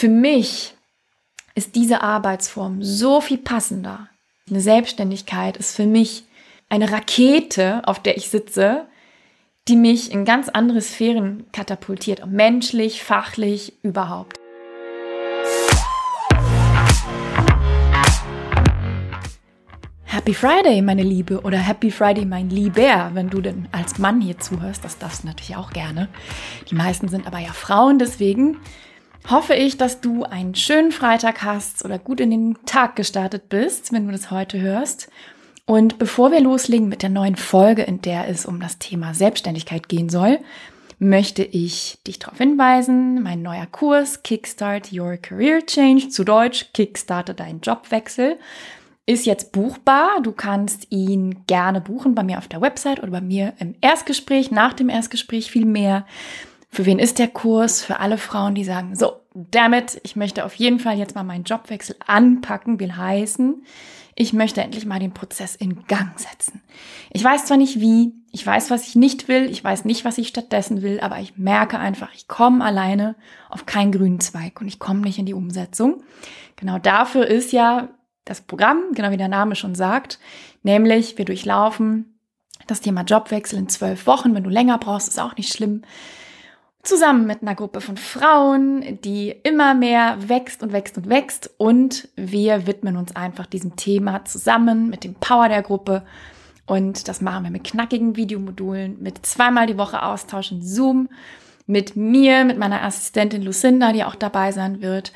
für mich ist diese Arbeitsform so viel passender. Eine Selbstständigkeit ist für mich eine Rakete, auf der ich sitze, die mich in ganz andere Sphären katapultiert, menschlich, fachlich, überhaupt. Happy Friday, meine Liebe, oder Happy Friday, mein Lieber, wenn du denn als Mann hier zuhörst. Das darfst du natürlich auch gerne. Die meisten sind aber ja Frauen, deswegen hoffe ich, dass du einen schönen Freitag hast oder gut in den Tag gestartet bist, wenn du das heute hörst. Und bevor wir loslegen mit der neuen Folge, in der es um das Thema Selbstständigkeit gehen soll, möchte ich dich darauf hinweisen, mein neuer Kurs Kickstart Your Career Change, zu Deutsch Kickstarte deinen Jobwechsel, ist jetzt buchbar. Du kannst ihn gerne buchen bei mir auf der Website oder bei mir im Erstgespräch, nach dem Erstgespräch viel mehr. Für wen ist der Kurs? Für alle Frauen, die sagen, so, damit, ich möchte auf jeden Fall jetzt mal meinen Jobwechsel anpacken, will heißen, ich möchte endlich mal den Prozess in Gang setzen. Ich weiß zwar nicht wie, ich weiß, was ich nicht will, ich weiß nicht, was ich stattdessen will, aber ich merke einfach, ich komme alleine auf keinen grünen Zweig und ich komme nicht in die Umsetzung. Genau dafür ist ja das Programm, genau wie der Name schon sagt, nämlich wir durchlaufen das Thema Jobwechsel in zwölf Wochen. Wenn du länger brauchst, ist auch nicht schlimm zusammen mit einer Gruppe von Frauen, die immer mehr wächst und wächst und wächst. Und wir widmen uns einfach diesem Thema zusammen mit dem Power der Gruppe. Und das machen wir mit knackigen Videomodulen, mit zweimal die Woche Austausch in Zoom, mit mir, mit meiner Assistentin Lucinda, die auch dabei sein wird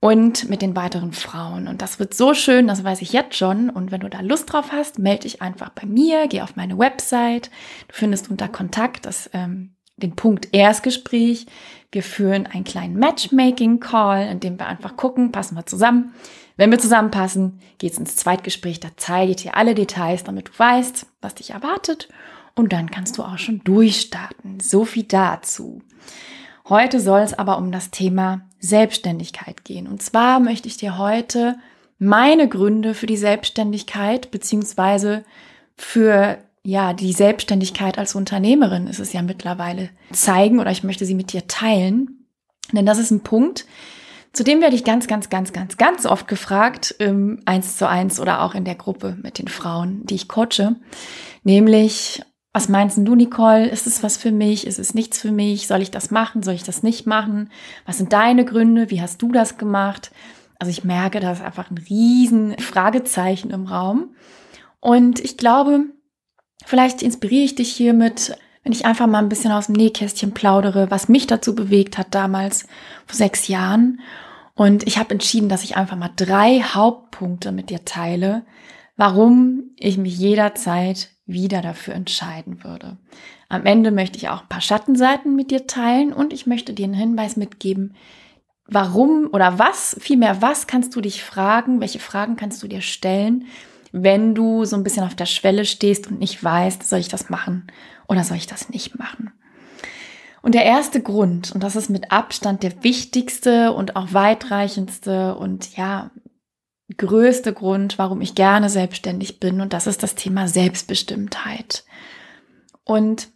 und mit den weiteren Frauen. Und das wird so schön, das weiß ich jetzt schon. Und wenn du da Lust drauf hast, melde dich einfach bei mir, geh auf meine Website. Du findest unter Kontakt das ähm, den Punkt Erstgespräch. Wir führen einen kleinen Matchmaking-Call, in dem wir einfach gucken, passen wir zusammen. Wenn wir zusammenpassen, geht's ins Zweitgespräch. Da zeige ich dir alle Details, damit du weißt, was dich erwartet. Und dann kannst du auch schon durchstarten. So viel dazu. Heute soll es aber um das Thema Selbstständigkeit gehen. Und zwar möchte ich dir heute meine Gründe für die Selbstständigkeit beziehungsweise für ja, die Selbstständigkeit als Unternehmerin ist es ja mittlerweile zeigen oder ich möchte sie mit dir teilen. Denn das ist ein Punkt, zu dem werde ich ganz, ganz, ganz, ganz, ganz oft gefragt, ähm, eins zu eins oder auch in der Gruppe mit den Frauen, die ich coache. Nämlich, was meinst du, Nicole? Ist es was für mich? Ist es nichts für mich? Soll ich das machen? Soll ich das nicht machen? Was sind deine Gründe? Wie hast du das gemacht? Also ich merke, da ist einfach ein riesen Fragezeichen im Raum. Und ich glaube, Vielleicht inspiriere ich dich hiermit, wenn ich einfach mal ein bisschen aus dem Nähkästchen plaudere, was mich dazu bewegt hat damals vor sechs Jahren. Und ich habe entschieden, dass ich einfach mal drei Hauptpunkte mit dir teile, warum ich mich jederzeit wieder dafür entscheiden würde. Am Ende möchte ich auch ein paar Schattenseiten mit dir teilen und ich möchte dir einen Hinweis mitgeben, warum oder was, vielmehr was kannst du dich fragen, welche Fragen kannst du dir stellen, wenn du so ein bisschen auf der Schwelle stehst und nicht weißt, soll ich das machen oder soll ich das nicht machen. Und der erste Grund, und das ist mit Abstand der wichtigste und auch weitreichendste und ja, größte Grund, warum ich gerne selbstständig bin, und das ist das Thema Selbstbestimmtheit. Und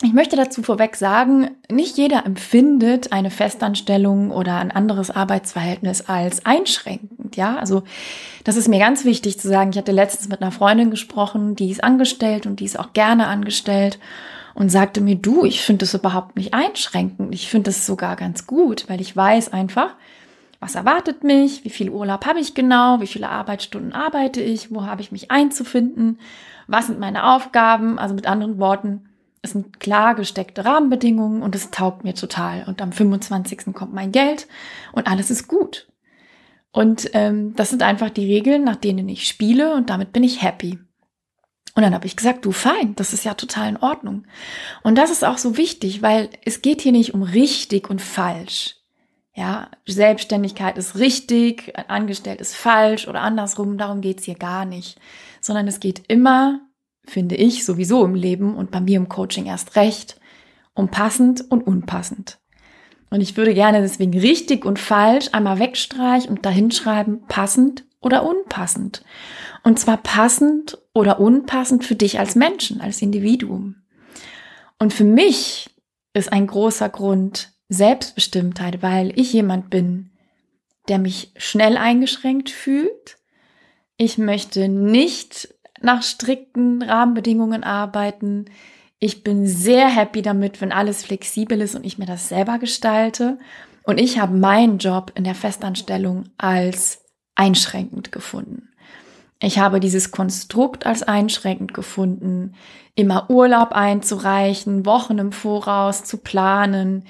ich möchte dazu vorweg sagen, nicht jeder empfindet eine Festanstellung oder ein anderes Arbeitsverhältnis als einschränkend. Ja, also das ist mir ganz wichtig zu sagen. Ich hatte letztens mit einer Freundin gesprochen, die ist angestellt und die ist auch gerne angestellt und sagte mir, du, ich finde das überhaupt nicht einschränkend. Ich finde das sogar ganz gut, weil ich weiß einfach, was erwartet mich, wie viel Urlaub habe ich genau, wie viele Arbeitsstunden arbeite ich, wo habe ich mich einzufinden, was sind meine Aufgaben. Also mit anderen Worten, es sind klar gesteckte Rahmenbedingungen und es taugt mir total. Und am 25. kommt mein Geld und alles ist gut. Und ähm, das sind einfach die Regeln, nach denen ich spiele und damit bin ich happy. Und dann habe ich gesagt, du fein, das ist ja total in Ordnung. Und das ist auch so wichtig, weil es geht hier nicht um richtig und falsch. Ja, Selbstständigkeit ist richtig, angestellt ist falsch oder andersrum, darum geht's hier gar nicht. Sondern es geht immer finde ich sowieso im Leben und bei mir im Coaching erst recht, um passend und unpassend. Und ich würde gerne deswegen richtig und falsch einmal wegstreichen und dahinschreiben, passend oder unpassend. Und zwar passend oder unpassend für dich als Menschen, als Individuum. Und für mich ist ein großer Grund Selbstbestimmtheit, weil ich jemand bin, der mich schnell eingeschränkt fühlt. Ich möchte nicht nach strikten Rahmenbedingungen arbeiten. Ich bin sehr happy damit, wenn alles flexibel ist und ich mir das selber gestalte. Und ich habe meinen Job in der Festanstellung als einschränkend gefunden. Ich habe dieses Konstrukt als einschränkend gefunden, immer Urlaub einzureichen, Wochen im Voraus zu planen,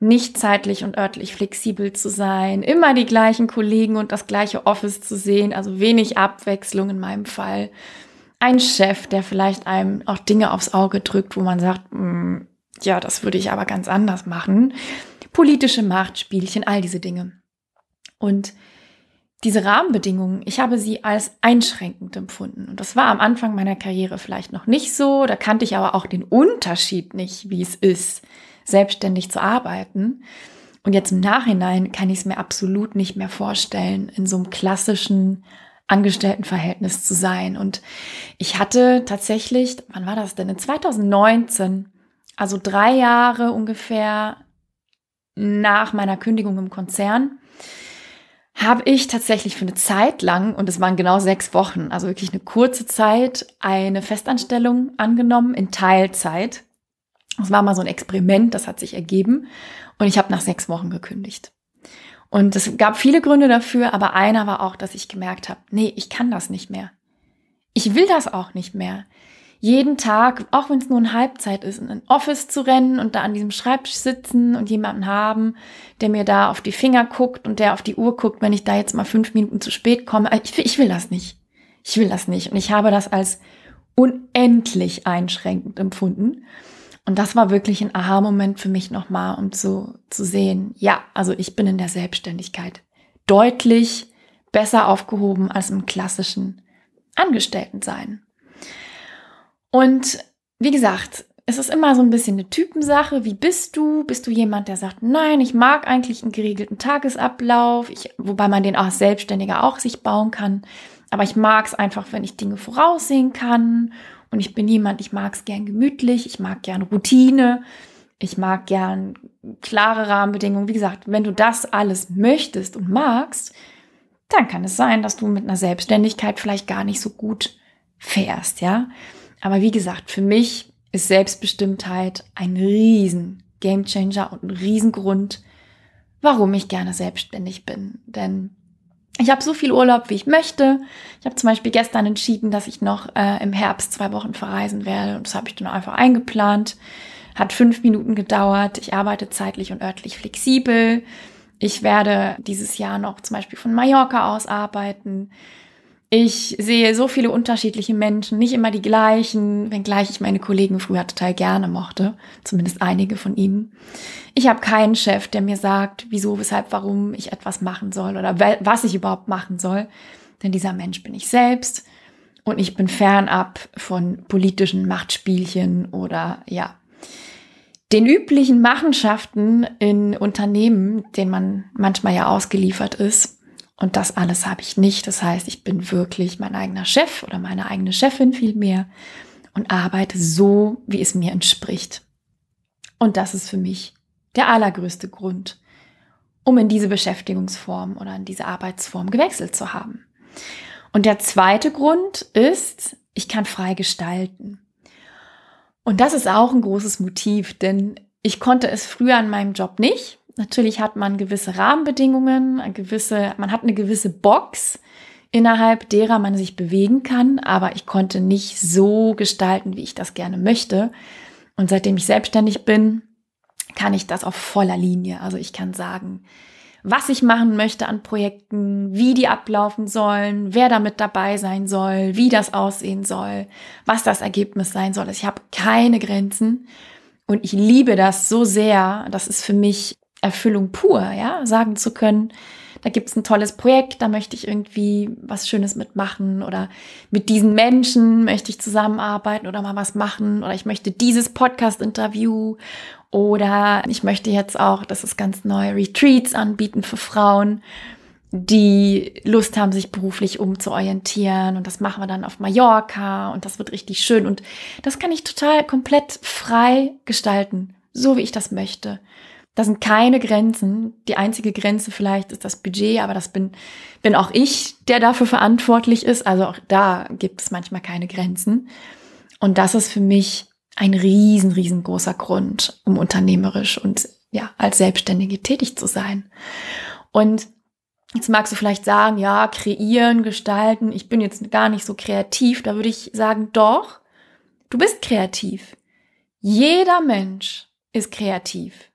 nicht zeitlich und örtlich flexibel zu sein, immer die gleichen Kollegen und das gleiche Office zu sehen, also wenig Abwechslung in meinem Fall. Ein Chef, der vielleicht einem auch Dinge aufs Auge drückt, wo man sagt, mm, ja, das würde ich aber ganz anders machen. Politische Machtspielchen, all diese Dinge. Und diese Rahmenbedingungen, ich habe sie als einschränkend empfunden. Und das war am Anfang meiner Karriere vielleicht noch nicht so. Da kannte ich aber auch den Unterschied nicht, wie es ist, selbstständig zu arbeiten. Und jetzt im Nachhinein kann ich es mir absolut nicht mehr vorstellen, in so einem klassischen Angestelltenverhältnis zu sein. Und ich hatte tatsächlich, wann war das denn? In 2019, also drei Jahre ungefähr nach meiner Kündigung im Konzern, habe ich tatsächlich für eine Zeit lang, und es waren genau sechs Wochen, also wirklich eine kurze Zeit, eine Festanstellung angenommen in Teilzeit. Das war mal so ein Experiment, das hat sich ergeben. Und ich habe nach sechs Wochen gekündigt. Und es gab viele Gründe dafür, aber einer war auch, dass ich gemerkt habe, nee, ich kann das nicht mehr. Ich will das auch nicht mehr jeden Tag, auch wenn es nur eine Halbzeit ist, in ein Office zu rennen und da an diesem Schreibtisch sitzen und jemanden haben, der mir da auf die Finger guckt und der auf die Uhr guckt, wenn ich da jetzt mal fünf Minuten zu spät komme. Ich, ich will das nicht. Ich will das nicht. Und ich habe das als unendlich einschränkend empfunden. Und das war wirklich ein Aha-Moment für mich nochmal, um zu, zu sehen, ja, also ich bin in der Selbstständigkeit deutlich besser aufgehoben als im klassischen Angestelltensein. Und wie gesagt, es ist immer so ein bisschen eine Typensache. Wie bist du? Bist du jemand, der sagt, nein, ich mag eigentlich einen geregelten Tagesablauf, ich, wobei man den auch als Selbstständiger auch sich bauen kann. Aber ich mag es einfach, wenn ich Dinge voraussehen kann. Und ich bin jemand, ich mag es gern gemütlich, ich mag gern Routine, ich mag gern klare Rahmenbedingungen. Wie gesagt, wenn du das alles möchtest und magst, dann kann es sein, dass du mit einer Selbstständigkeit vielleicht gar nicht so gut fährst, ja. Aber wie gesagt, für mich ist Selbstbestimmtheit ein riesen Gamechanger und ein Riesengrund, warum ich gerne selbstständig bin. Denn ich habe so viel Urlaub, wie ich möchte. Ich habe zum Beispiel gestern entschieden, dass ich noch äh, im Herbst zwei Wochen verreisen werde. Und das habe ich dann einfach eingeplant. Hat fünf Minuten gedauert. Ich arbeite zeitlich und örtlich flexibel. Ich werde dieses Jahr noch zum Beispiel von Mallorca aus arbeiten. Ich sehe so viele unterschiedliche Menschen, nicht immer die gleichen, wenngleich ich meine Kollegen früher total gerne mochte, zumindest einige von ihnen. Ich habe keinen Chef, der mir sagt, wieso, weshalb, warum ich etwas machen soll oder was ich überhaupt machen soll. Denn dieser Mensch bin ich selbst und ich bin fernab von politischen Machtspielchen oder ja, den üblichen Machenschaften in Unternehmen, denen man manchmal ja ausgeliefert ist. Und das alles habe ich nicht. Das heißt, ich bin wirklich mein eigener Chef oder meine eigene Chefin vielmehr und arbeite so, wie es mir entspricht. Und das ist für mich der allergrößte Grund, um in diese Beschäftigungsform oder in diese Arbeitsform gewechselt zu haben. Und der zweite Grund ist, ich kann frei gestalten. Und das ist auch ein großes Motiv, denn ich konnte es früher in meinem Job nicht. Natürlich hat man gewisse Rahmenbedingungen, eine gewisse, man hat eine gewisse Box, innerhalb derer man sich bewegen kann, aber ich konnte nicht so gestalten, wie ich das gerne möchte. Und seitdem ich selbstständig bin, kann ich das auf voller Linie. Also ich kann sagen, was ich machen möchte an Projekten, wie die ablaufen sollen, wer damit dabei sein soll, wie das aussehen soll, was das Ergebnis sein soll. Ich habe keine Grenzen und ich liebe das so sehr. Das ist für mich Erfüllung pur, ja, sagen zu können, da gibt's ein tolles Projekt, da möchte ich irgendwie was Schönes mitmachen oder mit diesen Menschen möchte ich zusammenarbeiten oder mal was machen oder ich möchte dieses Podcast-Interview oder ich möchte jetzt auch, das ist ganz neu, Retreats anbieten für Frauen, die Lust haben, sich beruflich umzuorientieren und das machen wir dann auf Mallorca und das wird richtig schön und das kann ich total komplett frei gestalten, so wie ich das möchte. Da sind keine Grenzen. Die einzige Grenze vielleicht ist das Budget, aber das bin, bin auch ich, der dafür verantwortlich ist. Also auch da gibt es manchmal keine Grenzen. Und das ist für mich ein riesen, riesengroßer Grund, um unternehmerisch und ja, als Selbstständige tätig zu sein. Und jetzt magst du vielleicht sagen, ja, kreieren, gestalten, ich bin jetzt gar nicht so kreativ. Da würde ich sagen, doch, du bist kreativ. Jeder Mensch ist kreativ.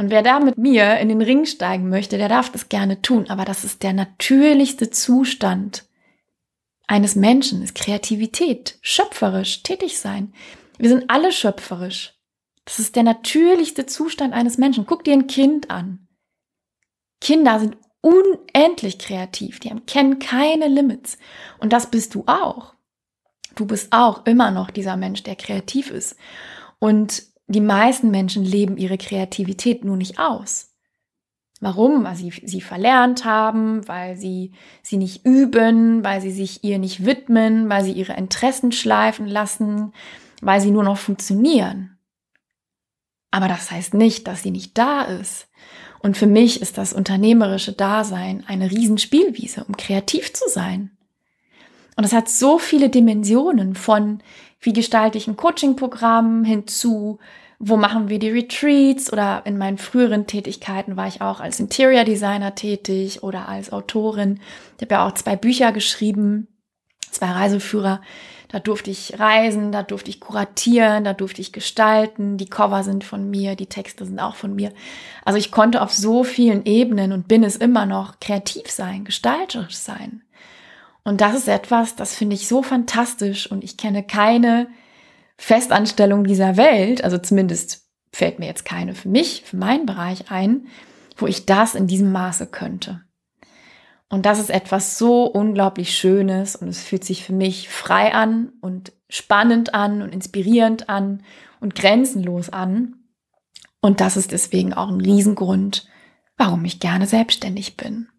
Und wer da mit mir in den Ring steigen möchte, der darf das gerne tun. Aber das ist der natürlichste Zustand eines Menschen, ist Kreativität, schöpferisch tätig sein. Wir sind alle schöpferisch. Das ist der natürlichste Zustand eines Menschen. Guck dir ein Kind an. Kinder sind unendlich kreativ. Die haben, kennen keine Limits. Und das bist du auch. Du bist auch immer noch dieser Mensch, der kreativ ist. Und die meisten Menschen leben ihre Kreativität nur nicht aus. Warum? Weil sie sie verlernt haben, weil sie sie nicht üben, weil sie sich ihr nicht widmen, weil sie ihre Interessen schleifen lassen, weil sie nur noch funktionieren. Aber das heißt nicht, dass sie nicht da ist. Und für mich ist das unternehmerische Dasein eine Riesenspielwiese, um kreativ zu sein. Und es hat so viele Dimensionen von, wie gestalte ich ein Coaching-Programm hinzu, wo machen wir die Retreats oder in meinen früheren Tätigkeiten war ich auch als Interior Designer tätig oder als Autorin. Ich habe ja auch zwei Bücher geschrieben, zwei Reiseführer. Da durfte ich reisen, da durfte ich kuratieren, da durfte ich gestalten. Die Cover sind von mir, die Texte sind auch von mir. Also ich konnte auf so vielen Ebenen und bin es immer noch kreativ sein, gestalterisch sein. Und das ist etwas, das finde ich so fantastisch und ich kenne keine Festanstellung dieser Welt, also zumindest fällt mir jetzt keine für mich, für meinen Bereich ein, wo ich das in diesem Maße könnte. Und das ist etwas so unglaublich Schönes und es fühlt sich für mich frei an und spannend an und inspirierend an und grenzenlos an. Und das ist deswegen auch ein Riesengrund, warum ich gerne selbstständig bin.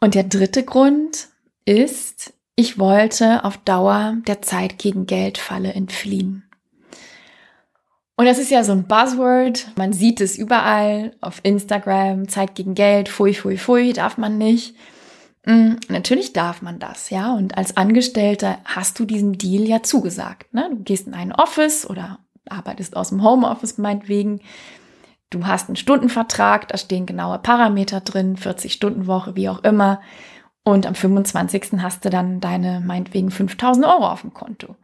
Und der dritte Grund ist, ich wollte auf Dauer der Zeit gegen Geld Falle entfliehen. Und das ist ja so ein Buzzword. Man sieht es überall auf Instagram. Zeit gegen Geld. Fui, fui, fui. Darf man nicht. Mhm, natürlich darf man das, ja. Und als Angestellter hast du diesem Deal ja zugesagt. Ne? Du gehst in ein Office oder arbeitest aus dem Homeoffice meinetwegen. Du hast einen Stundenvertrag, da stehen genaue Parameter drin, 40 Stunden Woche, wie auch immer. Und am 25. hast du dann deine meinetwegen 5000 Euro auf dem Konto.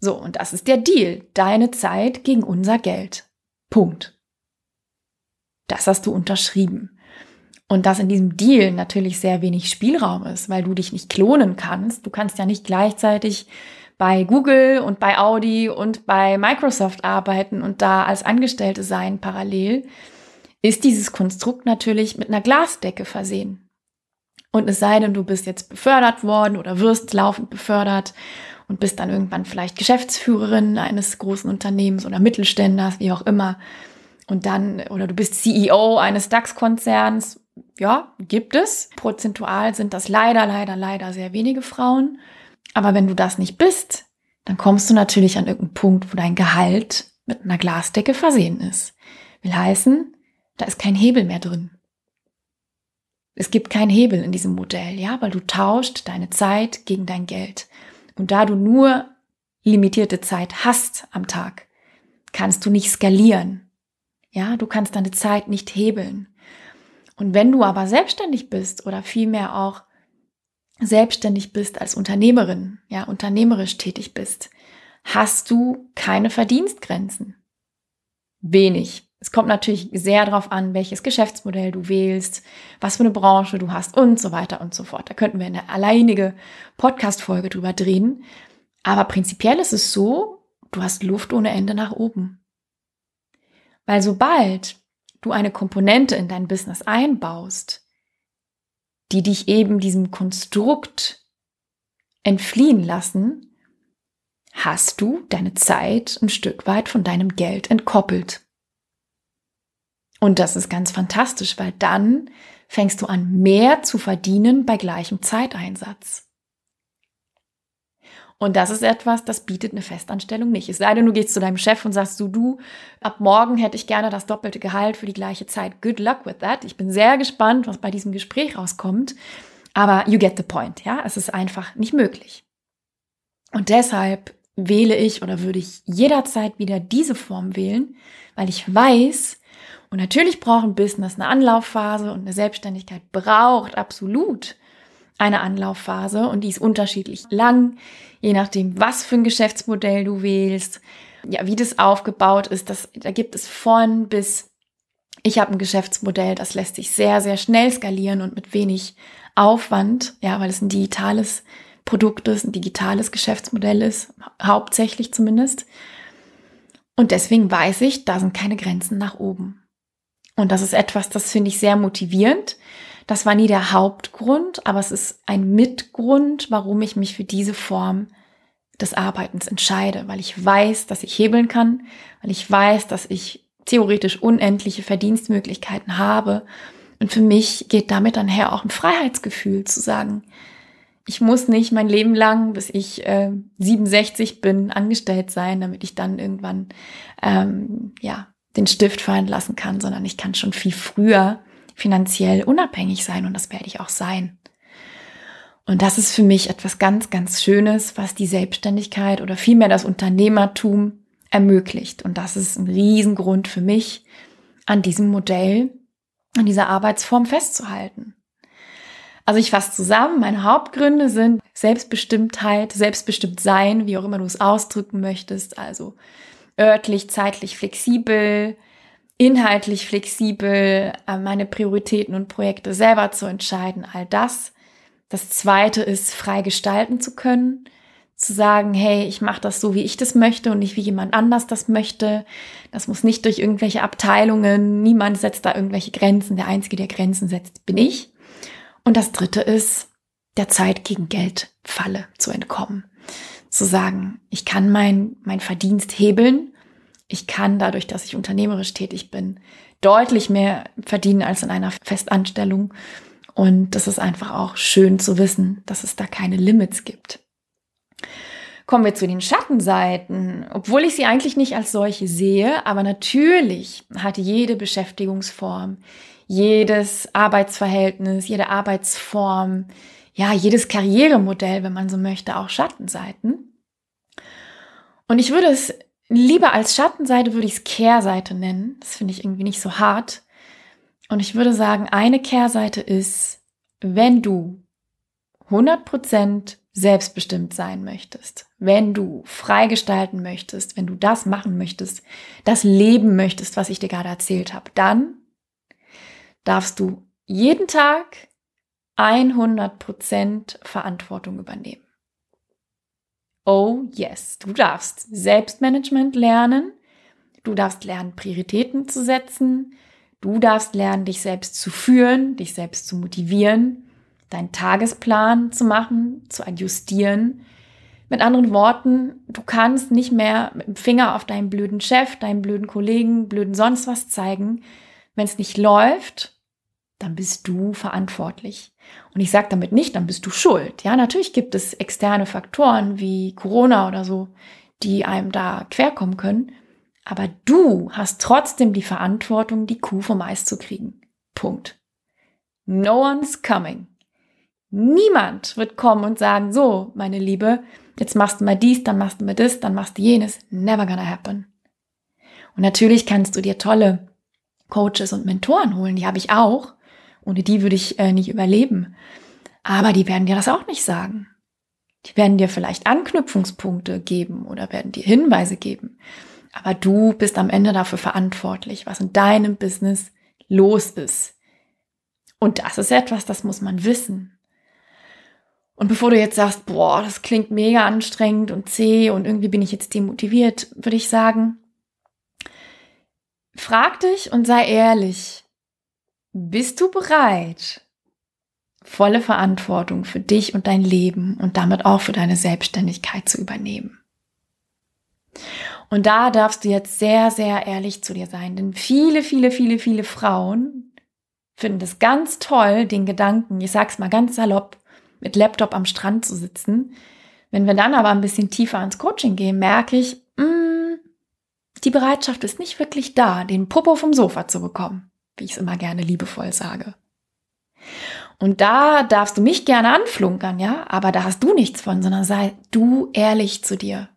So, und das ist der Deal. Deine Zeit gegen unser Geld. Punkt. Das hast du unterschrieben. Und dass in diesem Deal natürlich sehr wenig Spielraum ist, weil du dich nicht klonen kannst. Du kannst ja nicht gleichzeitig bei Google und bei Audi und bei Microsoft arbeiten und da als Angestellte sein parallel, ist dieses Konstrukt natürlich mit einer Glasdecke versehen. Und es sei denn, du bist jetzt befördert worden oder wirst laufend befördert und bist dann irgendwann vielleicht Geschäftsführerin eines großen Unternehmens oder Mittelständers, wie auch immer. Und dann, oder du bist CEO eines DAX-Konzerns. Ja, gibt es. Prozentual sind das leider, leider, leider sehr wenige Frauen. Aber wenn du das nicht bist, dann kommst du natürlich an irgendeinen Punkt, wo dein Gehalt mit einer Glasdecke versehen ist. Will heißen, da ist kein Hebel mehr drin. Es gibt keinen Hebel in diesem Modell, ja, weil du tauscht deine Zeit gegen dein Geld. Und da du nur limitierte Zeit hast am Tag, kannst du nicht skalieren. Ja, du kannst deine Zeit nicht hebeln. Und wenn du aber selbstständig bist oder vielmehr auch selbstständig bist als Unternehmerin, ja, unternehmerisch tätig bist, hast du keine Verdienstgrenzen. Wenig. Es kommt natürlich sehr darauf an, welches Geschäftsmodell du wählst, was für eine Branche du hast und so weiter und so fort. Da könnten wir eine alleinige Podcast-Folge drüber drehen. Aber prinzipiell ist es so, du hast Luft ohne Ende nach oben. Weil sobald du eine Komponente in dein Business einbaust, die dich eben diesem Konstrukt entfliehen lassen, hast du deine Zeit ein Stück weit von deinem Geld entkoppelt. Und das ist ganz fantastisch, weil dann fängst du an, mehr zu verdienen bei gleichem Zeiteinsatz. Und das ist etwas, das bietet eine Festanstellung nicht. Es sei denn, du gehst zu deinem Chef und sagst so, du, ab morgen hätte ich gerne das doppelte Gehalt für die gleiche Zeit. Good luck with that. Ich bin sehr gespannt, was bei diesem Gespräch rauskommt. Aber you get the point, ja? Es ist einfach nicht möglich. Und deshalb wähle ich oder würde ich jederzeit wieder diese Form wählen, weil ich weiß, und natürlich braucht ein Business eine Anlaufphase und eine Selbstständigkeit braucht absolut eine Anlaufphase und die ist unterschiedlich lang, je nachdem, was für ein Geschäftsmodell du wählst, ja, wie das aufgebaut ist. Das, da gibt es von bis, ich habe ein Geschäftsmodell, das lässt sich sehr, sehr schnell skalieren und mit wenig Aufwand, ja, weil es ein digitales Produkt ist, ein digitales Geschäftsmodell ist, hauptsächlich zumindest. Und deswegen weiß ich, da sind keine Grenzen nach oben. Und das ist etwas, das finde ich sehr motivierend, das war nie der Hauptgrund, aber es ist ein Mitgrund, warum ich mich für diese Form des Arbeitens entscheide, weil ich weiß, dass ich hebeln kann, weil ich weiß, dass ich theoretisch unendliche Verdienstmöglichkeiten habe. Und für mich geht damit dann her auch ein Freiheitsgefühl zu sagen, ich muss nicht mein Leben lang, bis ich äh, 67 bin, angestellt sein, damit ich dann irgendwann ähm, ja den Stift fallen lassen kann, sondern ich kann schon viel früher finanziell unabhängig sein und das werde ich auch sein. Und das ist für mich etwas ganz, ganz Schönes, was die Selbstständigkeit oder vielmehr das Unternehmertum ermöglicht. Und das ist ein Riesengrund für mich, an diesem Modell, an dieser Arbeitsform festzuhalten. Also ich fasse zusammen, meine Hauptgründe sind Selbstbestimmtheit, selbstbestimmt sein, wie auch immer du es ausdrücken möchtest, also örtlich, zeitlich flexibel, inhaltlich flexibel äh, meine Prioritäten und Projekte selber zu entscheiden, all das. Das zweite ist, frei gestalten zu können, zu sagen, hey, ich mache das so, wie ich das möchte und nicht wie jemand anders das möchte. Das muss nicht durch irgendwelche Abteilungen, niemand setzt da irgendwelche Grenzen. Der Einzige, der Grenzen setzt, bin ich. Und das dritte ist, der Zeit gegen Geld Falle zu entkommen. Zu sagen, ich kann mein, mein Verdienst hebeln ich kann dadurch, dass ich unternehmerisch tätig bin, deutlich mehr verdienen als in einer Festanstellung. Und das ist einfach auch schön zu wissen, dass es da keine Limits gibt. Kommen wir zu den Schattenseiten. Obwohl ich sie eigentlich nicht als solche sehe, aber natürlich hat jede Beschäftigungsform, jedes Arbeitsverhältnis, jede Arbeitsform, ja, jedes Karrieremodell, wenn man so möchte, auch Schattenseiten. Und ich würde es Lieber als Schattenseite würde ich es Kehrseite nennen. Das finde ich irgendwie nicht so hart. Und ich würde sagen, eine Kehrseite ist, wenn du 100% selbstbestimmt sein möchtest, wenn du frei gestalten möchtest, wenn du das machen möchtest, das leben möchtest, was ich dir gerade erzählt habe, dann darfst du jeden Tag 100% Verantwortung übernehmen. Oh yes, du darfst Selbstmanagement lernen, du darfst lernen, Prioritäten zu setzen, du darfst lernen, dich selbst zu führen, dich selbst zu motivieren, deinen Tagesplan zu machen, zu adjustieren. Mit anderen Worten, du kannst nicht mehr mit dem Finger auf deinen blöden Chef, deinen blöden Kollegen, blöden sonst was zeigen. Wenn es nicht läuft, dann bist du verantwortlich. Und ich sage damit nicht, dann bist du schuld. Ja, natürlich gibt es externe Faktoren wie Corona oder so, die einem da querkommen können. Aber du hast trotzdem die Verantwortung, die Kuh vom Eis zu kriegen. Punkt. No one's coming. Niemand wird kommen und sagen, so, meine Liebe, jetzt machst du mal dies, dann machst du mal das, dann machst du jenes. Never gonna happen. Und natürlich kannst du dir tolle Coaches und Mentoren holen, die habe ich auch. Ohne die würde ich äh, nicht überleben. Aber die werden dir das auch nicht sagen. Die werden dir vielleicht Anknüpfungspunkte geben oder werden dir Hinweise geben. Aber du bist am Ende dafür verantwortlich, was in deinem Business los ist. Und das ist etwas, das muss man wissen. Und bevor du jetzt sagst, boah, das klingt mega anstrengend und zäh und irgendwie bin ich jetzt demotiviert, würde ich sagen, frag dich und sei ehrlich, bist du bereit, volle Verantwortung für dich und dein Leben und damit auch für deine Selbstständigkeit zu übernehmen? Und da darfst du jetzt sehr, sehr ehrlich zu dir sein, denn viele, viele, viele, viele Frauen finden es ganz toll, den Gedanken, ich sag's mal ganz salopp, mit Laptop am Strand zu sitzen, Wenn wir dann aber ein bisschen tiefer ins Coaching gehen, merke ich, mh, mm, die Bereitschaft ist nicht wirklich da, den Popo vom Sofa zu bekommen, wie ich es immer gerne liebevoll sage. Und da darfst du mich gerne anflunkern, ja, aber da hast du nichts von, sondern sei du ehrlich zu dir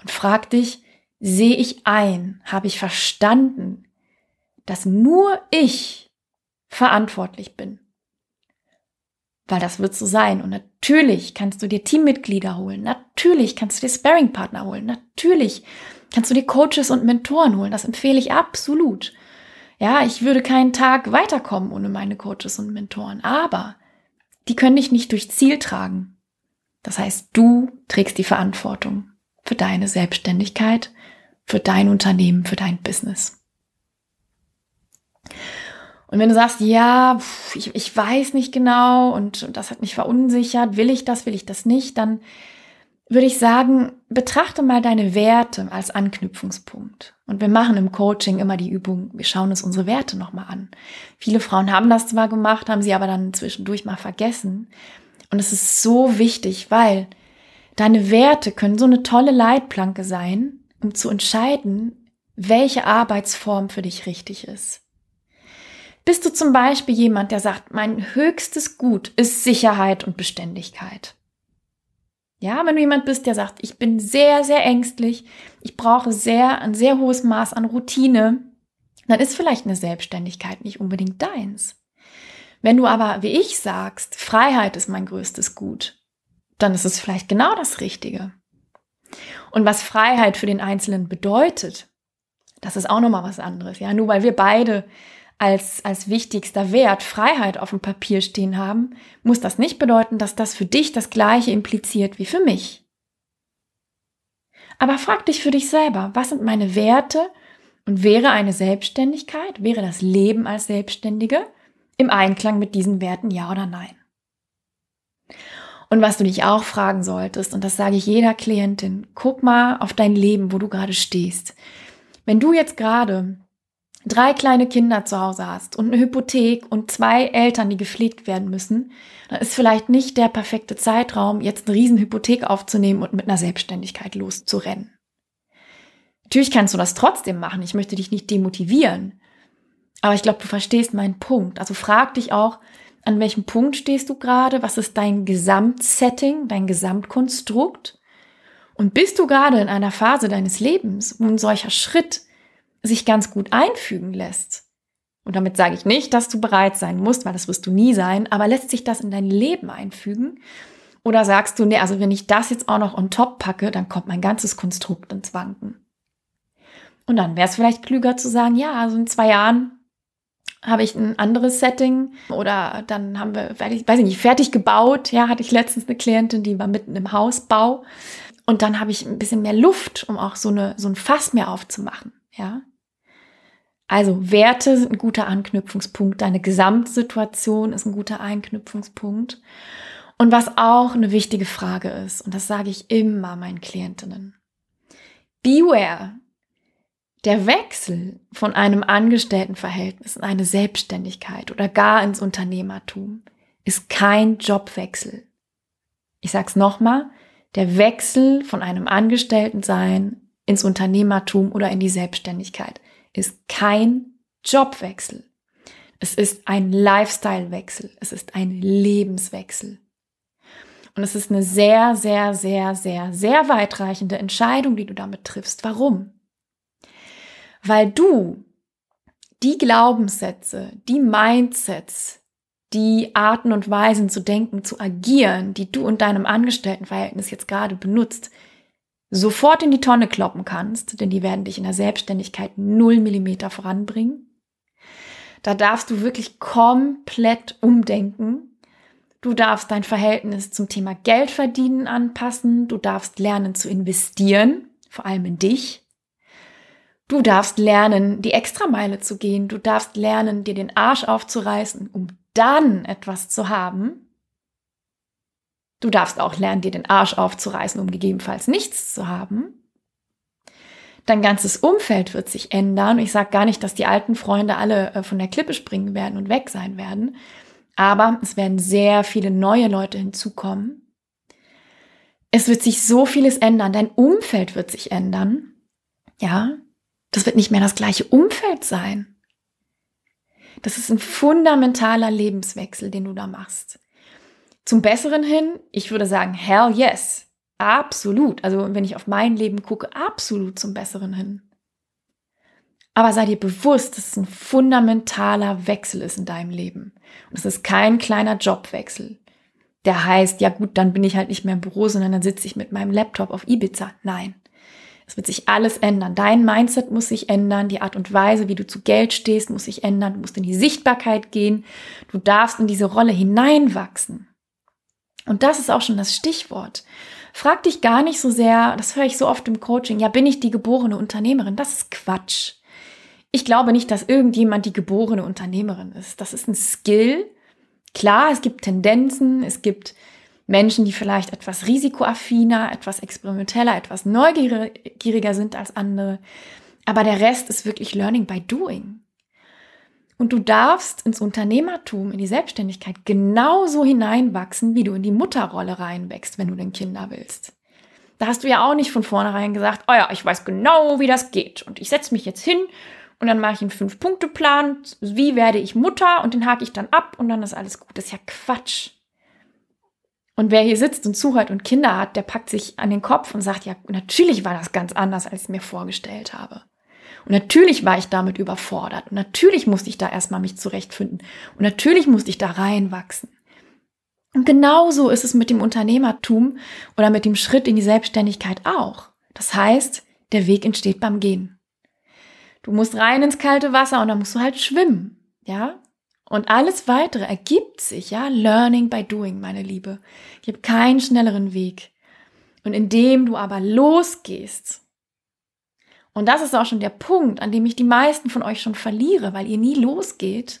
und frag dich, sehe ich ein, habe ich verstanden, dass nur ich verantwortlich bin. Weil das wird so sein. Und natürlich kannst du dir Teammitglieder holen. Natürlich kannst du dir Sparringpartner holen. Natürlich kannst du dir Coaches und Mentoren holen. Das empfehle ich absolut. Ja, ich würde keinen Tag weiterkommen ohne meine Coaches und Mentoren. Aber die können dich nicht durchs Ziel tragen. Das heißt, du trägst die Verantwortung für deine Selbstständigkeit, für dein Unternehmen, für dein Business. Und wenn du sagst, ja, ich, ich weiß nicht genau und das hat mich verunsichert, will ich das, will ich das nicht, dann würde ich sagen, betrachte mal deine Werte als Anknüpfungspunkt. Und wir machen im Coaching immer die Übung, wir schauen uns unsere Werte nochmal an. Viele Frauen haben das zwar gemacht, haben sie aber dann zwischendurch mal vergessen. Und es ist so wichtig, weil deine Werte können so eine tolle Leitplanke sein, um zu entscheiden, welche Arbeitsform für dich richtig ist. Bist du zum Beispiel jemand, der sagt, mein höchstes Gut ist Sicherheit und Beständigkeit? Ja, wenn du jemand bist, der sagt, ich bin sehr, sehr ängstlich, ich brauche sehr, ein sehr hohes Maß an Routine, dann ist vielleicht eine Selbstständigkeit nicht unbedingt deins. Wenn du aber, wie ich sagst, Freiheit ist mein größtes Gut, dann ist es vielleicht genau das Richtige. Und was Freiheit für den Einzelnen bedeutet, das ist auch nochmal was anderes. Ja, nur weil wir beide als, als wichtigster Wert Freiheit auf dem Papier stehen haben, muss das nicht bedeuten, dass das für dich das Gleiche impliziert wie für mich. Aber frag dich für dich selber, was sind meine Werte und wäre eine Selbstständigkeit, wäre das Leben als Selbstständige im Einklang mit diesen Werten, ja oder nein? Und was du dich auch fragen solltest, und das sage ich jeder Klientin, guck mal auf dein Leben, wo du gerade stehst. Wenn du jetzt gerade drei kleine Kinder zu Hause hast und eine Hypothek und zwei Eltern, die gepflegt werden müssen, dann ist vielleicht nicht der perfekte Zeitraum, jetzt eine riesen Hypothek aufzunehmen und mit einer Selbstständigkeit loszurennen. Natürlich kannst du das trotzdem machen. Ich möchte dich nicht demotivieren. Aber ich glaube, du verstehst meinen Punkt. Also frag dich auch, an welchem Punkt stehst du gerade? Was ist dein Gesamtsetting, dein Gesamtkonstrukt? Und bist du gerade in einer Phase deines Lebens, wo ein solcher Schritt sich ganz gut einfügen lässt. Und damit sage ich nicht, dass du bereit sein musst, weil das wirst du nie sein, aber lässt sich das in dein Leben einfügen? Oder sagst du, nee, also wenn ich das jetzt auch noch on top packe, dann kommt mein ganzes Konstrukt ins Wanken. Und dann wäre es vielleicht klüger zu sagen, ja, also in zwei Jahren habe ich ein anderes Setting oder dann haben wir, weiß ich nicht, fertig gebaut. Ja, hatte ich letztens eine Klientin, die war mitten im Hausbau. Und dann habe ich ein bisschen mehr Luft, um auch so, eine, so ein Fass mehr aufzumachen. Ja, also Werte sind ein guter Anknüpfungspunkt, deine Gesamtsituation ist ein guter Anknüpfungspunkt. Und was auch eine wichtige Frage ist, und das sage ich immer meinen Klientinnen, beware, der Wechsel von einem Angestelltenverhältnis in eine Selbstständigkeit oder gar ins Unternehmertum ist kein Jobwechsel. Ich sag's nochmal, der Wechsel von einem Angestelltensein ins Unternehmertum oder in die Selbstständigkeit ist kein Jobwechsel. Es ist ein Lifestylewechsel. Es ist ein Lebenswechsel. Und es ist eine sehr, sehr, sehr, sehr, sehr weitreichende Entscheidung, die du damit triffst. Warum? Weil du die Glaubenssätze, die Mindsets, die Arten und Weisen zu denken, zu agieren, die du in deinem Angestelltenverhältnis jetzt gerade benutzt, sofort in die Tonne kloppen kannst, denn die werden dich in der Selbstständigkeit null Millimeter voranbringen. Da darfst du wirklich komplett umdenken. Du darfst dein Verhältnis zum Thema Geld verdienen anpassen. Du darfst lernen zu investieren, vor allem in dich. Du darfst lernen, die Extrameile zu gehen. Du darfst lernen, dir den Arsch aufzureißen, um dann etwas zu haben, Du darfst auch lernen, dir den Arsch aufzureißen, um gegebenenfalls nichts zu haben. Dein ganzes Umfeld wird sich ändern. Ich sage gar nicht, dass die alten Freunde alle äh, von der Klippe springen werden und weg sein werden. Aber es werden sehr viele neue Leute hinzukommen. Es wird sich so vieles ändern. Dein Umfeld wird sich ändern. Ja, das wird nicht mehr das gleiche Umfeld sein. Das ist ein fundamentaler Lebenswechsel, den du da machst. Zum Besseren hin, ich würde sagen, hell yes. Absolut. Also wenn ich auf mein Leben gucke, absolut zum Besseren hin. Aber sei dir bewusst, dass es ein fundamentaler Wechsel ist in deinem Leben. Und es ist kein kleiner Jobwechsel. Der heißt, ja gut, dann bin ich halt nicht mehr im Büro, sondern dann sitze ich mit meinem Laptop auf Ibiza. Nein. Es wird sich alles ändern. Dein Mindset muss sich ändern. Die Art und Weise, wie du zu Geld stehst, muss sich ändern. Du musst in die Sichtbarkeit gehen. Du darfst in diese Rolle hineinwachsen. Und das ist auch schon das Stichwort. Frag dich gar nicht so sehr, das höre ich so oft im Coaching, ja, bin ich die geborene Unternehmerin? Das ist Quatsch. Ich glaube nicht, dass irgendjemand die geborene Unternehmerin ist. Das ist ein Skill. Klar, es gibt Tendenzen, es gibt Menschen, die vielleicht etwas risikoaffiner, etwas experimenteller, etwas neugieriger sind als andere. Aber der Rest ist wirklich Learning by Doing. Und du darfst ins Unternehmertum, in die Selbstständigkeit genauso hineinwachsen, wie du in die Mutterrolle reinwächst, wenn du denn Kinder willst. Da hast du ja auch nicht von vornherein gesagt, oh ja, ich weiß genau, wie das geht. Und ich setze mich jetzt hin und dann mache ich einen Fünf-Punkte-Plan, wie werde ich Mutter und den hake ich dann ab und dann ist alles gut. Das ist ja Quatsch. Und wer hier sitzt und zuhört und Kinder hat, der packt sich an den Kopf und sagt, ja, natürlich war das ganz anders, als ich mir vorgestellt habe. Und natürlich war ich damit überfordert. Und natürlich musste ich da erstmal mich zurechtfinden. Und natürlich musste ich da reinwachsen. Und genauso ist es mit dem Unternehmertum oder mit dem Schritt in die Selbstständigkeit auch. Das heißt, der Weg entsteht beim Gehen. Du musst rein ins kalte Wasser und dann musst du halt schwimmen, ja? Und alles weitere ergibt sich, ja? Learning by doing, meine Liebe. Habe keinen schnelleren Weg. Und indem du aber losgehst, und das ist auch schon der Punkt, an dem ich die meisten von euch schon verliere, weil ihr nie losgeht.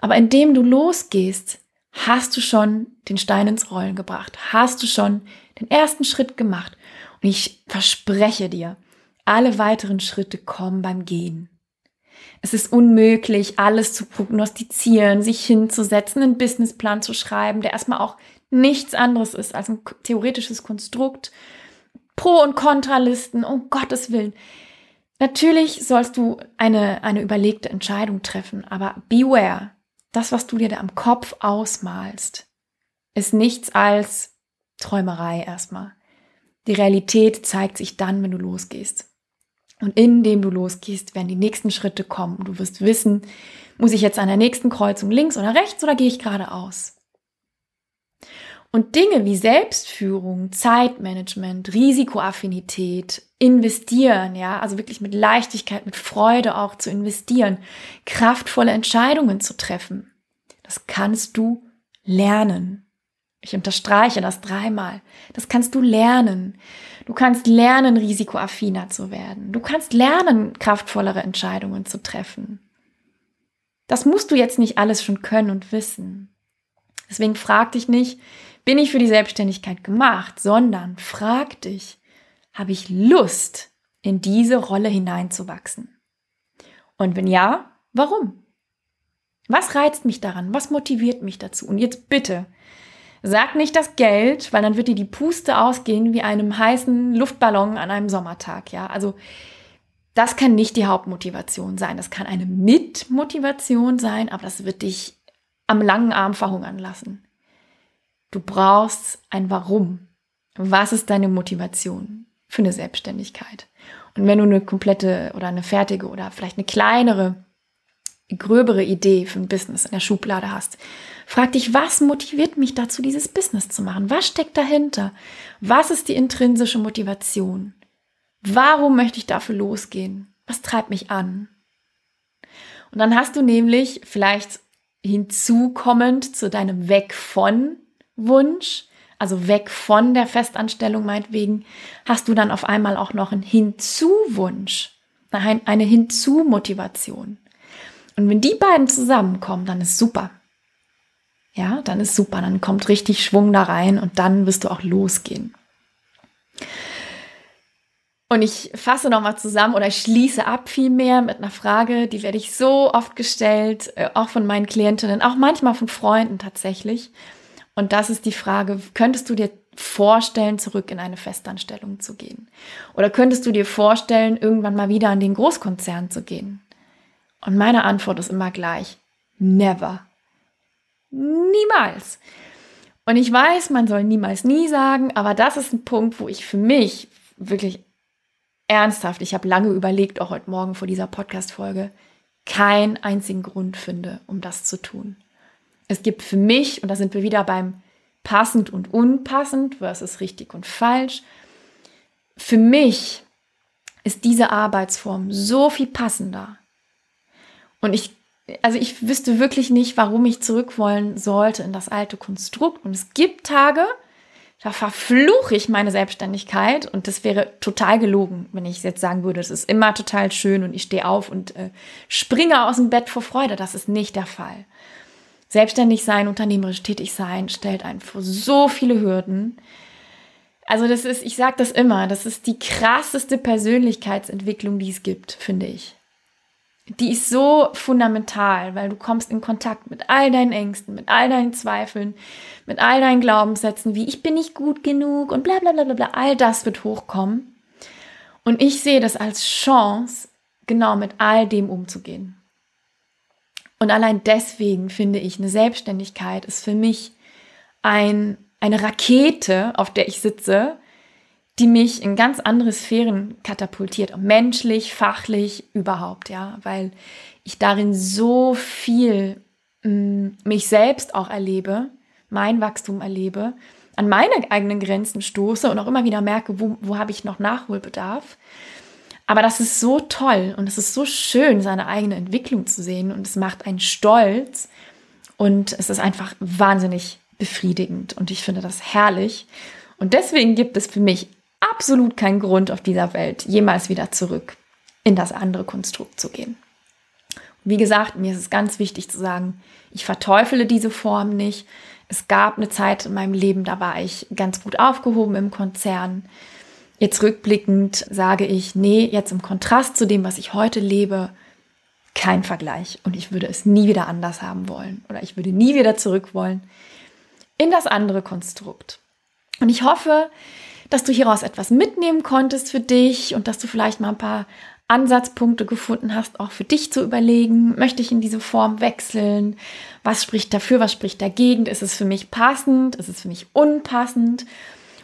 Aber indem du losgehst, hast du schon den Stein ins Rollen gebracht, hast du schon den ersten Schritt gemacht. Und ich verspreche dir, alle weiteren Schritte kommen beim Gehen. Es ist unmöglich, alles zu prognostizieren, sich hinzusetzen, einen Businessplan zu schreiben, der erstmal auch nichts anderes ist als ein theoretisches Konstrukt. Pro- und Kontralisten, um Gottes Willen. Natürlich sollst du eine, eine überlegte Entscheidung treffen, aber beware, das, was du dir da am Kopf ausmalst, ist nichts als Träumerei erstmal. Die Realität zeigt sich dann, wenn du losgehst. Und indem du losgehst, werden die nächsten Schritte kommen. Du wirst wissen, muss ich jetzt an der nächsten Kreuzung links oder rechts oder gehe ich geradeaus? Und Dinge wie Selbstführung, Zeitmanagement, Risikoaffinität, investieren, ja, also wirklich mit Leichtigkeit, mit Freude auch zu investieren, kraftvolle Entscheidungen zu treffen. Das kannst du lernen. Ich unterstreiche das dreimal. Das kannst du lernen. Du kannst lernen, risikoaffiner zu werden. Du kannst lernen, kraftvollere Entscheidungen zu treffen. Das musst du jetzt nicht alles schon können und wissen. Deswegen frag dich nicht, bin ich für die Selbstständigkeit gemacht, sondern frag dich, habe ich Lust, in diese Rolle hineinzuwachsen? Und wenn ja, warum? Was reizt mich daran? Was motiviert mich dazu? Und jetzt bitte, Sag nicht das Geld, weil dann wird dir die Puste ausgehen wie einem heißen Luftballon an einem Sommertag, ja? Also, das kann nicht die Hauptmotivation sein. Das kann eine Mitmotivation sein, aber das wird dich am langen Arm verhungern lassen. Du brauchst ein Warum. Was ist deine Motivation für eine Selbstständigkeit? Und wenn du eine komplette oder eine fertige oder vielleicht eine kleinere gröbere Idee für ein Business in der Schublade hast. Frag dich, was motiviert mich dazu, dieses Business zu machen? Was steckt dahinter? Was ist die intrinsische Motivation? Warum möchte ich dafür losgehen? Was treibt mich an? Und dann hast du nämlich vielleicht hinzukommend zu deinem Weg von Wunsch, also weg von der Festanstellung meinetwegen, hast du dann auf einmal auch noch einen Hinzuwunsch, eine Hinzu-Motivation. Und wenn die beiden zusammenkommen, dann ist super. Ja, dann ist super. Dann kommt richtig Schwung da rein und dann wirst du auch losgehen. Und ich fasse nochmal zusammen oder schließe ab vielmehr mit einer Frage, die werde ich so oft gestellt, äh, auch von meinen Klientinnen, auch manchmal von Freunden tatsächlich. Und das ist die Frage, könntest du dir vorstellen, zurück in eine Festanstellung zu gehen? Oder könntest du dir vorstellen, irgendwann mal wieder an den Großkonzern zu gehen? Und meine Antwort ist immer gleich. Never. Niemals. Und ich weiß, man soll niemals nie sagen, aber das ist ein Punkt, wo ich für mich wirklich ernsthaft, ich habe lange überlegt, auch heute Morgen vor dieser Podcast-Folge, keinen einzigen Grund finde, um das zu tun. Es gibt für mich, und da sind wir wieder beim passend und unpassend versus richtig und falsch, für mich ist diese Arbeitsform so viel passender. Und ich, also ich wüsste wirklich nicht, warum ich zurück wollen sollte in das alte Konstrukt. Und es gibt Tage, da verfluche ich meine Selbstständigkeit und das wäre total gelogen, wenn ich jetzt sagen würde, es ist immer total schön und ich stehe auf und äh, springe aus dem Bett vor Freude. Das ist nicht der Fall. Selbstständig sein, unternehmerisch tätig sein, stellt einen vor so viele Hürden. Also das ist, ich sage das immer, das ist die krasseste Persönlichkeitsentwicklung, die es gibt, finde ich die ist so fundamental, weil du kommst in Kontakt mit all deinen Ängsten, mit all deinen Zweifeln, mit all deinen Glaubenssätzen, wie ich bin nicht gut genug und bla bla bla bla, all das wird hochkommen. Und ich sehe das als Chance, genau mit all dem umzugehen. Und allein deswegen finde ich, eine Selbstständigkeit ist für mich ein, eine Rakete, auf der ich sitze, die mich in ganz andere Sphären katapultiert, menschlich, fachlich, überhaupt, ja, weil ich darin so viel mh, mm, mich selbst auch erlebe, mein Wachstum erlebe, an meine eigenen Grenzen stoße und auch immer wieder merke, wo, wo habe ich noch Nachholbedarf. Aber das ist so toll und es ist so schön, seine eigene Entwicklung zu sehen und es macht einen stolz und es ist einfach wahnsinnig befriedigend und ich finde das herrlich. Und deswegen gibt es für mich absolut keinen Grund auf dieser Welt, jemals wieder zurück in das andere Konstrukt zu gehen. wie gesagt, mir ist es ganz wichtig zu sagen, ich verteufele diese Form nicht. Es gab eine Zeit in meinem Leben, da war ich ganz gut aufgehoben im Konzern. Jetzt rückblickend sage ich, nee, jetzt im Kontrast zu dem, was ich heute lebe, kein Vergleich. Und ich würde es nie wieder anders haben wollen. Oder ich würde nie wieder zurück wollen in das andere Konstrukt. Und ich hoffe, dass du hieraus etwas mitnehmen konntest für dich und dass du vielleicht mal ein paar Ansatzpunkte gefunden hast, auch für dich zu überlegen, möchte ich in diese Form wechseln? Was spricht dafür, was spricht dagegen? Ist es für mich passend? Ist es für mich unpassend?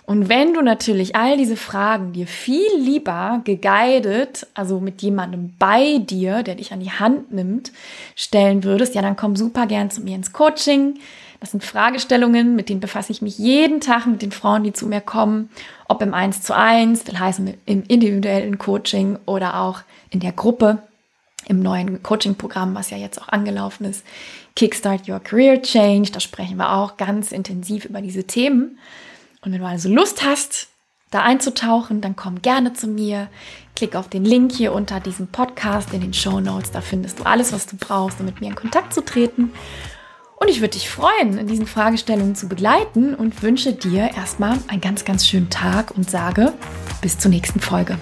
Und wenn du natürlich all diese Fragen dir viel lieber geguidet, also mit jemandem bei dir, der dich an die Hand nimmt, stellen würdest, ja, dann komm super gern zu mir ins Coaching. Das sind Fragestellungen, mit denen befasse ich mich jeden Tag mit den Frauen, die zu mir kommen, ob im 1 zu 1, will heißen im individuellen Coaching oder auch in der Gruppe, im neuen Coaching-Programm, was ja jetzt auch angelaufen ist, Kickstart Your Career Change. Da sprechen wir auch ganz intensiv über diese Themen. Und wenn du also Lust hast, da einzutauchen, dann komm gerne zu mir. Klick auf den Link hier unter diesem Podcast in den Show Notes. Da findest du alles, was du brauchst, um mit mir in Kontakt zu treten. Und ich würde dich freuen, in diesen Fragestellungen zu begleiten und wünsche dir erstmal einen ganz, ganz schönen Tag und sage bis zur nächsten Folge.